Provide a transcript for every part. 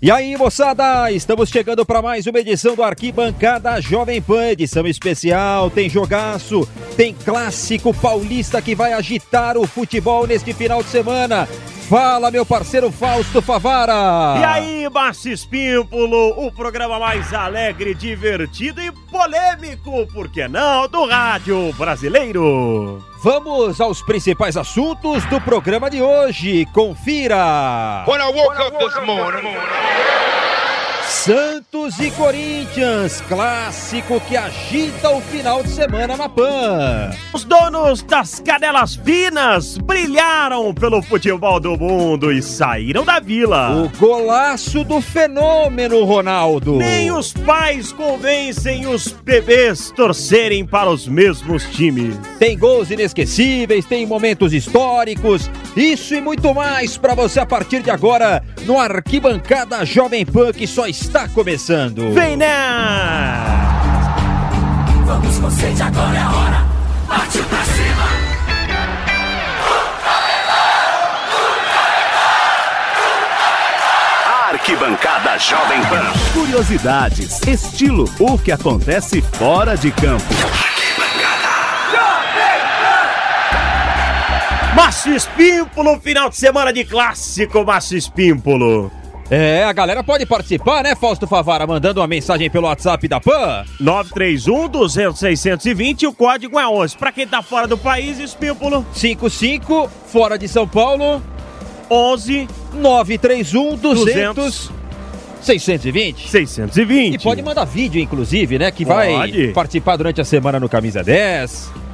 E aí, moçada, estamos chegando para mais uma edição do Arquibancada Jovem Pan, edição especial, tem jogaço, tem clássico paulista que vai agitar o futebol neste final de semana. Fala, meu parceiro Fausto Favara! E aí, Márcio Espímpolo, o programa mais alegre, divertido e polêmico, por que não, do rádio brasileiro. Vamos aos principais assuntos do programa de hoje. Confira! When I woke up this morning, Santos e Corinthians, clássico que agita o final de semana na PAN. Os donos das cadelas finas brilharam pelo futebol do mundo e saíram da vila. O golaço do fenômeno Ronaldo. Nem os pais convencem os bebês torcerem para os mesmos times. Tem gols inesquecíveis, tem momentos históricos, isso e muito mais para você a partir de agora no Arquibancada Jovem Pan que só está começando. Vem né? Vamos com sede, agora é a hora. Partiu pra cima. Arquibancada Jovem Pan. Curiosidades, estilo, o que acontece fora de campo. Márcio Espímpolo, final de semana de clássico, Márcio Espímpolo. É, a galera pode participar, né, Fausto Favara, mandando uma mensagem pelo WhatsApp da PAN. 931 200 620 o código é 11. Pra quem tá fora do país, Espímpolo, 55, fora de São Paulo, 11 931 200 200 620. 620. E pode mandar vídeo, inclusive, né? Que vai Pode. participar durante a semana no Camisa 10.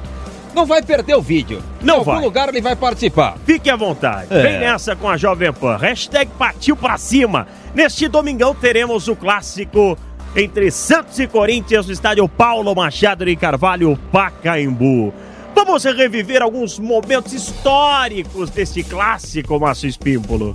Não vai perder o vídeo. Não em algum vai. lugar ele vai participar. Fique à vontade. É. Vem nessa com a Jovem Pan. Hashtag partiu pra cima. Neste domingão teremos o clássico entre Santos e Corinthians no estádio Paulo Machado de Carvalho, Pacaembu. Vamos reviver alguns momentos históricos deste clássico, Márcio Espímpolo.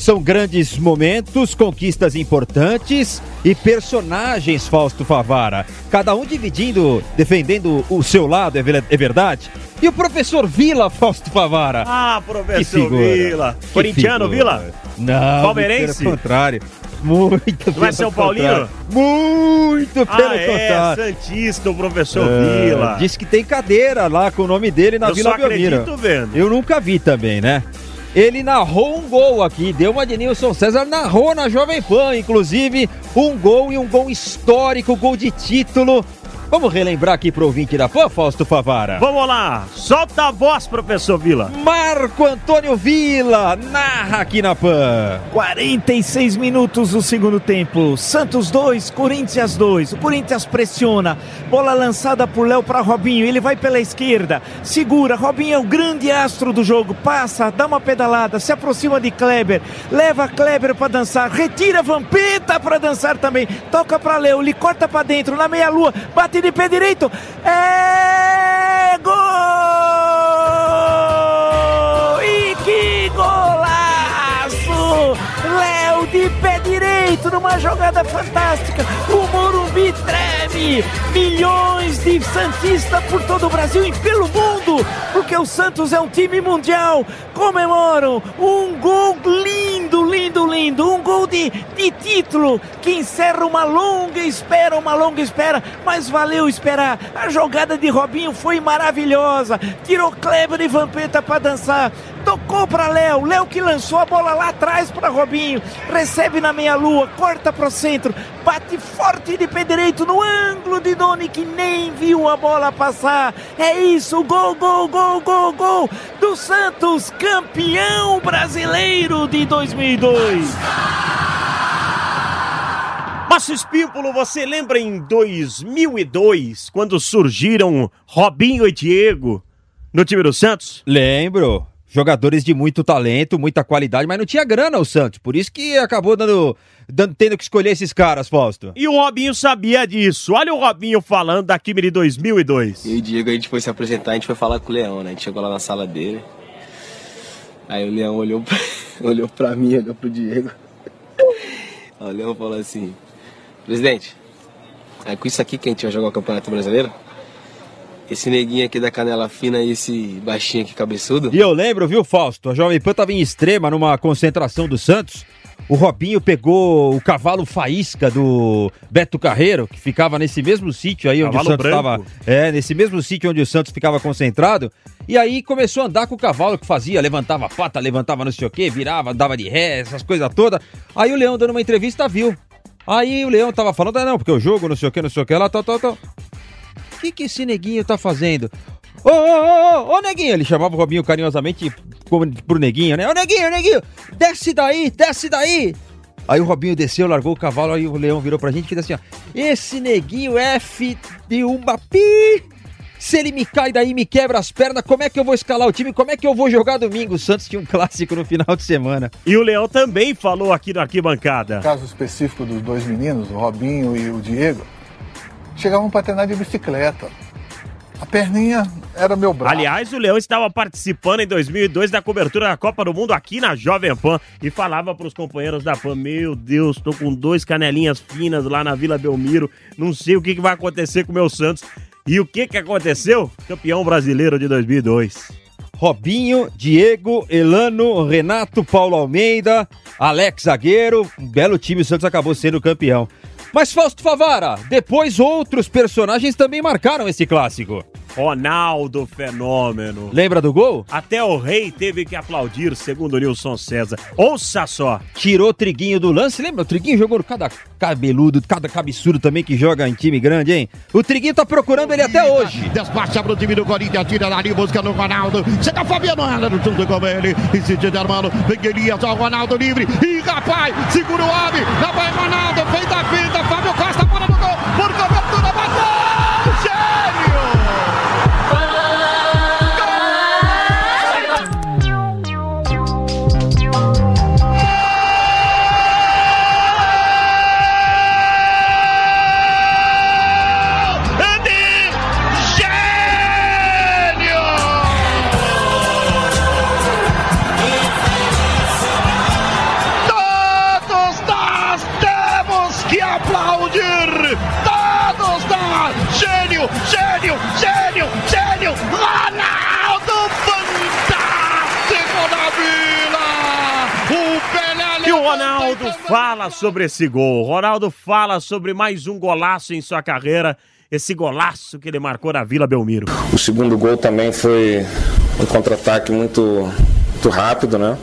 São grandes momentos, conquistas importantes e personagens, Fausto Favara. Cada um dividindo, defendendo o seu lado, é é verdade? E o professor Vila, Fausto Favara? Ah, professor. Vila. Corintiano. Vila? Não, Palmeirense? pelo contrário. Muito Não é São Paulino? Muito pelo Ah, é, contrário. Santista, o professor É, Vila. Diz que tem cadeira lá com o nome dele na Eu Vila só Belmiro. acredito vendo. Eu nunca vi também, né? Ele narrou um gol aqui, deu uma de Nilson César, narrou na Jovem Pan, inclusive, um gol e um gol histórico, gol de título. Vamos relembrar aqui pro ouvinte da Pan, Fausto Favara. Vamos lá, solta a voz, professor Vila. Marco Antônio Vila, narra aqui na Pan. 46 minutos do segundo tempo. Santos 2, Corinthians 2. O Corinthians pressiona. Bola lançada por Léo para Robinho. Ele vai pela esquerda. Segura. Robinho é o grande astro do jogo. Passa, dá uma pedalada, se aproxima de Kleber. Leva Kleber para dançar. Retira Vampeta para dançar também. Toca para Léo. Ele corta para dentro na meia-lua. Bate de pé direito. É gol! E que golaço! Léo de pé direito numa jogada fantástica. O Morumbi treme. Milhões de Santistas por todo o Brasil e pelo mundo. Porque o Santos é um time mundial. Comemoram um gol de, título que encerra uma longa espera, uma longa espera. Mas valeu esperar. A jogada de Robinho foi maravilhosa. Tirou Kleber e Vampeta para dançar. Tocou para Léo. Léo que lançou a bola lá atrás para Robinho. Recebe na meia-lua, corta para o centro. Bate forte de pé direito no ângulo de Doni que nem viu a bola passar. É isso, gol, gol, gol, gol, gol do Santos, campeão brasileiro de 2002. Márcio Espímpolo, você lembra em 2002, quando surgiram Robinho e Diego no time do Santos? Lembro. Jogadores de muito talento, muita qualidade, mas não tinha grana o Santos. Por isso que acabou dando, dando tendo que escolher esses caras, Fausto. E o Robinho sabia disso. Olha o Robinho falando da time de 2002. E o Diego, a gente foi se apresentar, a gente foi falar com o Leão, né? A gente chegou lá na sala dele. Aí o Leão olhou pra, olhou pra mim, olhou pro Diego. Aí o Leão falou assim: Presidente, é com isso aqui que a gente vai jogar o Campeonato Brasileiro? Esse neguinho aqui da canela fina e esse baixinho aqui cabeçudo? E eu lembro, viu, Fausto? A Jovem Pan tava em extrema numa concentração do Santos. O Robinho pegou o cavalo faísca do Beto Carreiro, que ficava nesse mesmo sítio aí onde Cavalo o Santos estava. É, nesse mesmo sítio onde o Santos ficava concentrado. E aí começou a andar com o cavalo que fazia, levantava a pata, levantava não sei o quê, virava, dava de ré, essas coisas todas. Aí o Leão dando uma entrevista viu. Aí o Leão tava falando, ah, não, porque o jogo, não sei o que, não sei o que, lá, tal, tal, tal. O que, que esse neguinho tá fazendo? Ô, ô, ô, ô, neguinho! Ele chamava o Robinho carinhosamente pro neguinho, né? Ô, neguinho, neguinho! Desce daí, desce daí! Aí o Robinho desceu, largou o cavalo, aí o leão virou pra gente e fez assim, ó. Esse neguinho F de uma pi! Se ele me cai daí e me quebra as pernas, como é que eu vou escalar o time? Como é que eu vou jogar domingo? O Santos tinha um clássico no final de semana. E o Leão também falou aqui na arquibancada. caso específico dos dois meninos, o Robinho e o Diego, chegavam para treinar de bicicleta. A perninha era meu braço. Aliás, o Leão estava participando em 2002 da cobertura da Copa do Mundo aqui na Jovem Pan e falava para os companheiros da Pan: Meu Deus, tô com dois canelinhas finas lá na Vila Belmiro, não sei o que, que vai acontecer com o meu Santos. E o que, que aconteceu? Campeão brasileiro de 2002. Robinho, Diego, Elano, Renato, Paulo Almeida, Alex Zagueiro. Um belo time, o Santos acabou sendo campeão. Mas Fausto Favara, depois outros personagens também marcaram esse clássico. Ronaldo Fenômeno. Lembra do gol? Até o rei teve que aplaudir, segundo o Nilson César. Ouça só. Tirou o Triguinho do lance. Lembra? O Triguinho jogou cada cabeludo, cada cabeçudo também que joga em time grande, hein? O Triguinho tá procurando ele até hoje. Despacha pro time do Corinthians, tira dali, busca no Ronaldo. Chega Fabiano Heller junto com ele. Insiste de Armando. Vem Elias, o Ronaldo livre. Ih, rapaz, segura o homem. Lá vai Ronaldo, fez a pinta. Fábio fala sobre esse gol. Ronaldo fala sobre mais um golaço em sua carreira. Esse golaço que ele marcou na Vila Belmiro. O segundo gol também foi um contra-ataque muito, muito rápido, né?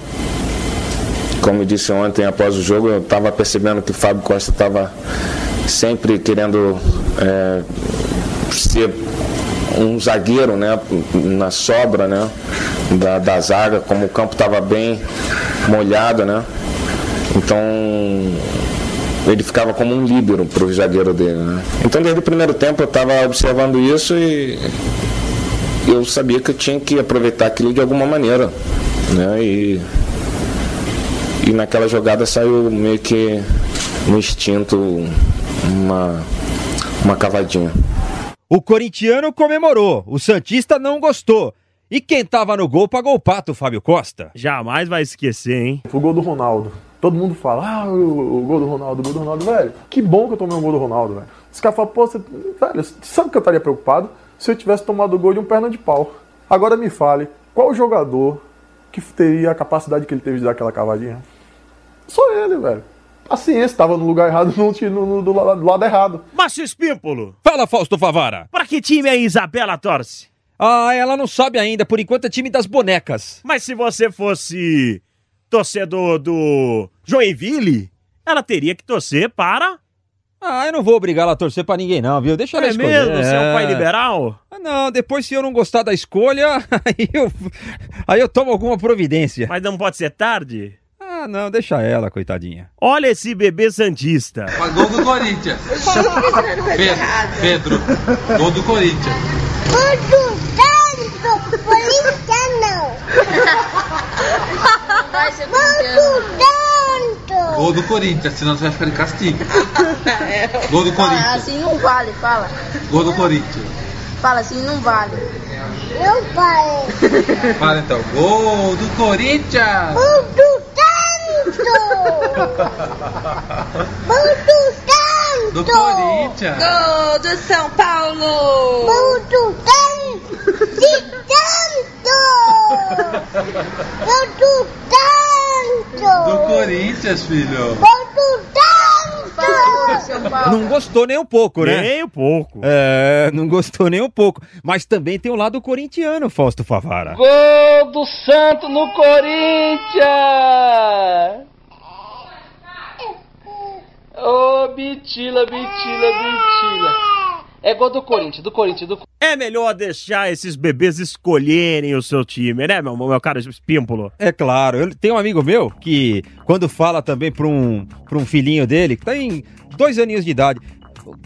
Como eu disse ontem após o jogo, eu estava percebendo que o Fábio Costa estava sempre querendo é, ser um zagueiro, né? Na sobra, né? Da, da zaga, como o campo estava bem molhado, né? Então ele ficava como um líbero para o zagueiro dele, né? Então desde o primeiro tempo eu estava observando isso e eu sabia que eu tinha que aproveitar aquilo de alguma maneira, né? E, e naquela jogada saiu meio que no instinto uma, uma cavadinha. O corintiano comemorou, o Santista não gostou. E quem tava no gol pagou o pato, Fábio Costa. Jamais vai esquecer, hein? O gol do Ronaldo. Todo mundo fala, ah, o, o gol do Ronaldo, o gol do Ronaldo, velho. Que bom que eu tomei um gol do Ronaldo, velho. Os caras falam, pô, você, velho, sabe que eu estaria preocupado se eu tivesse tomado o gol de um perna de pau. Agora me fale, qual jogador que teria a capacidade que ele teve de dar aquela cavadinha? Só ele, velho. Paciência, tava no lugar errado, no, no, no- do, lado, do lado errado. Márcio Espímpolo, Fala, Fausto Favara. pra que time a Isabela torce? Ah, ela não sabe ainda, por enquanto é time das bonecas. Mas se você fosse torcedor do Joinville, ela teria que torcer para. Ah, eu não vou obrigar ela a torcer pra ninguém não, viu? Deixa ela É escolher. mesmo? Você é um pai liberal? Ah, não, depois se eu não gostar da escolha, aí eu, aí eu tomo alguma providência. Mas não pode ser tarde? Ah, não, deixa ela, coitadinha. Olha esse bebê Santista. Gol do Corinthians. Pedro, Pedro, gol do Corinthians. Muito tanto, polícia não. Vai ser Muito tanto. Gol do Corinthians, senão você vai ficar de castigo. Gol do Fala, Corinthians. assim não vale, fala. Gol do Corinthians. Fala assim não vale. Não vai. Fala então. Gol do Corinthians. Muito tanto. Muito tanto. Do Corinthians. Gol do São Paulo! Muito tanto. De tanto. Muito tanto. Do Corinthians, filho. Não gostou nem um pouco, né? Nem um pouco. É, não gostou nem um pouco. Mas também tem o lado corintiano, Fausto Favara. Gol do Santo no Corinthians! Ô, Bitila, Bitila, Bitila. É gol do Corinthians, do Corinthians, do É melhor deixar esses bebês escolherem o seu time, né, meu, meu cara? É claro, eu tenho um amigo meu que, quando fala também pra um, pra um filhinho dele, que tem dois aninhos de idade,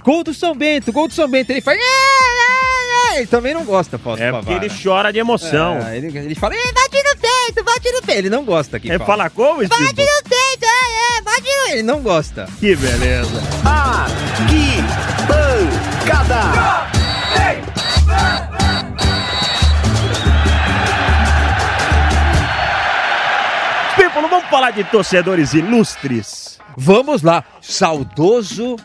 gol do São Bento, gol do São Bento, ele faz. "É, é, é", Ele também não gosta, Fausto É porque Favara. ele chora de emoção. É, ele, ele fala, "É, bate no peito, bate no peito. Ele não gosta que Ele fala como, Bate no peito, é, é, bate no... Ele não gosta. Que beleza. Arquibancada. Espímpulo, vamos falar de torcedores ilustres. Vamos lá, saudoso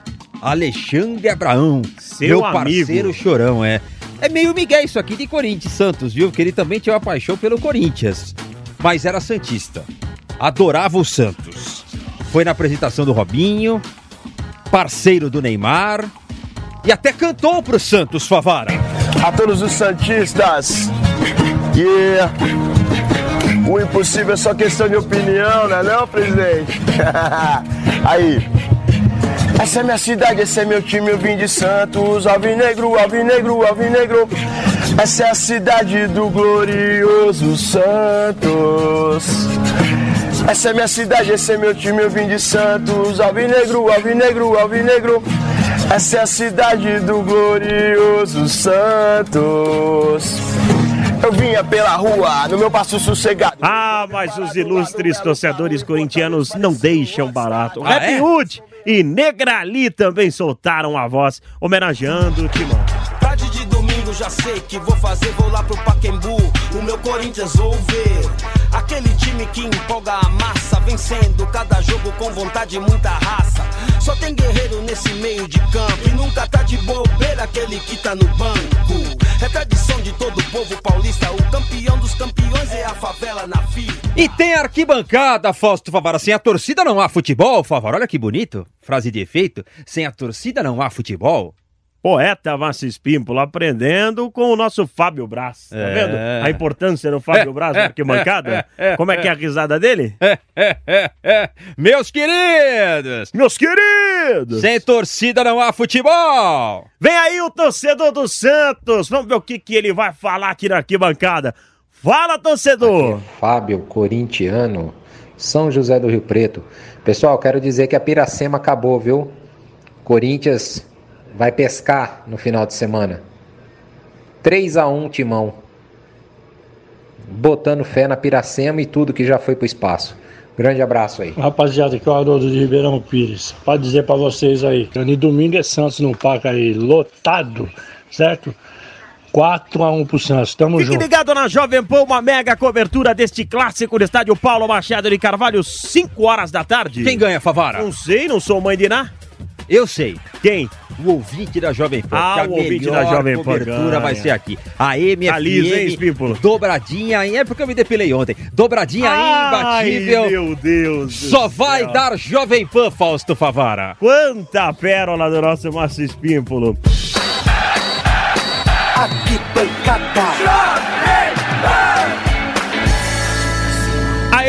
Alexandre Abraão, Seu meu amigo. parceiro chorão, é. É meio Miguel isso aqui de Corinthians Santos, viu? Que ele também tinha uma paixão pelo Corinthians, mas era santista. Adorava o Santos. Foi na apresentação do Robinho, parceiro do Neymar e até cantou pro Santos Favara. a todos os Santistas. Yeah. O impossível é só questão de opinião, né não, presidente? Aí. Essa é minha cidade, esse é meu time, eu vim de Santos. Alvinegro, alvinegro, alvinegro. Essa é a cidade do glorioso Santos. Essa é minha cidade, esse é meu time, eu vim de Santos. Alvinegro, alvinegro, alvinegro. Essa é a cidade do glorioso Santos. Eu vinha pela rua, no meu passo sossegado. Ah, mas os ilustres torcedores corintianos não deixam barato. Ah, Happy é? Hood e Negrali também soltaram a voz, homenageando o Timão. Tarde de domingo já sei que vou fazer, vou lá pro Paquembu, o meu Corinthians vou. Aquele time que empolga a massa, vencendo cada jogo com vontade e muita raça. Só tem guerreiro nesse meio de campo e nunca tá de bobeira aquele que tá no banco. É tradição de todo o povo paulista, o campeão dos campeões é a favela na fila. E tem arquibancada, Fausto Favara. Sem a torcida não há futebol, Favara. Olha que bonito. Frase de efeito. Sem a torcida não há futebol. Poeta Márcio Espímpolo aprendendo com o nosso Fábio Braz. Tá É. vendo a importância do Fábio É, Braz é, na arquibancada? é, é, Como é que é a risada dele? Meus queridos! Meus queridos! Sem torcida não há futebol! Vem aí o torcedor do Santos. Vamos ver o que, que ele vai falar aqui na arquibancada. Fala, torcedor! Fábio, corintiano, São José do Rio Preto. Pessoal, quero dizer que a Piracema acabou, viu? Corinthians vai pescar no final de semana. 3 a 1 Timão. Botando fé na Piracema e tudo que já foi pro espaço. Grande abraço aí. Rapaziada, aqui é o Haroldo de Ribeirão Pires. Pode dizer pra vocês aí. No domingo é Santos no parque aí, lotado, certo? 4x1 pro Santos. Tamo Fique junto. ligado na Jovem Pan, uma mega cobertura deste clássico no estádio Paulo Machado de Carvalho, 5 horas da tarde. Quem ganha, Favara? Não sei, não sou mãe de Ná. Eu sei. Quem? O ouvinte da Jovem Pan. Ah, a o ouvinte da Jovem Pan cobertura ganha. vai ser aqui. A MFM. Liso, hein, Espímpolo? dobradinha. É porque eu me depilei ontem. Dobradinha Ai, imbatível. meu Deus do Só vai céu. dar Jovem Pan, Fausto Favara. Quanta pérola do nosso Márcio Espímpolo.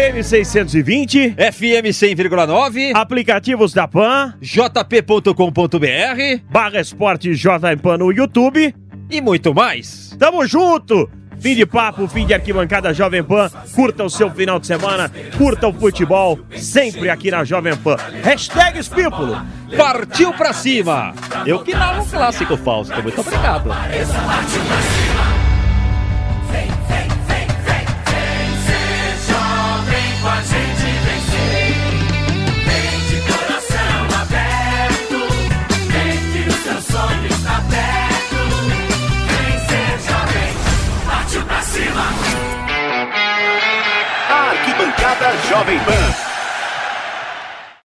AM 620, FM 100,9, aplicativos da Pan, jp.com.br barra Esporte Jovem Pan no YouTube. e muito mais. Tamo junto! Fim de papo, fim de arquibancada Jovem Pan. Curta o seu final de semana, curta o futebol, sempre aqui na Jovem Pan. Hashtag Espípulo. Partiu pra cima! Eu que narro um clássico, Fausto. Muito obrigado. A gente vencer. Vem de coração aberto. Vem que o seu sonho está perto. Vem ser jovem. Partiu pra cima. Arquibancada Jovem Pan.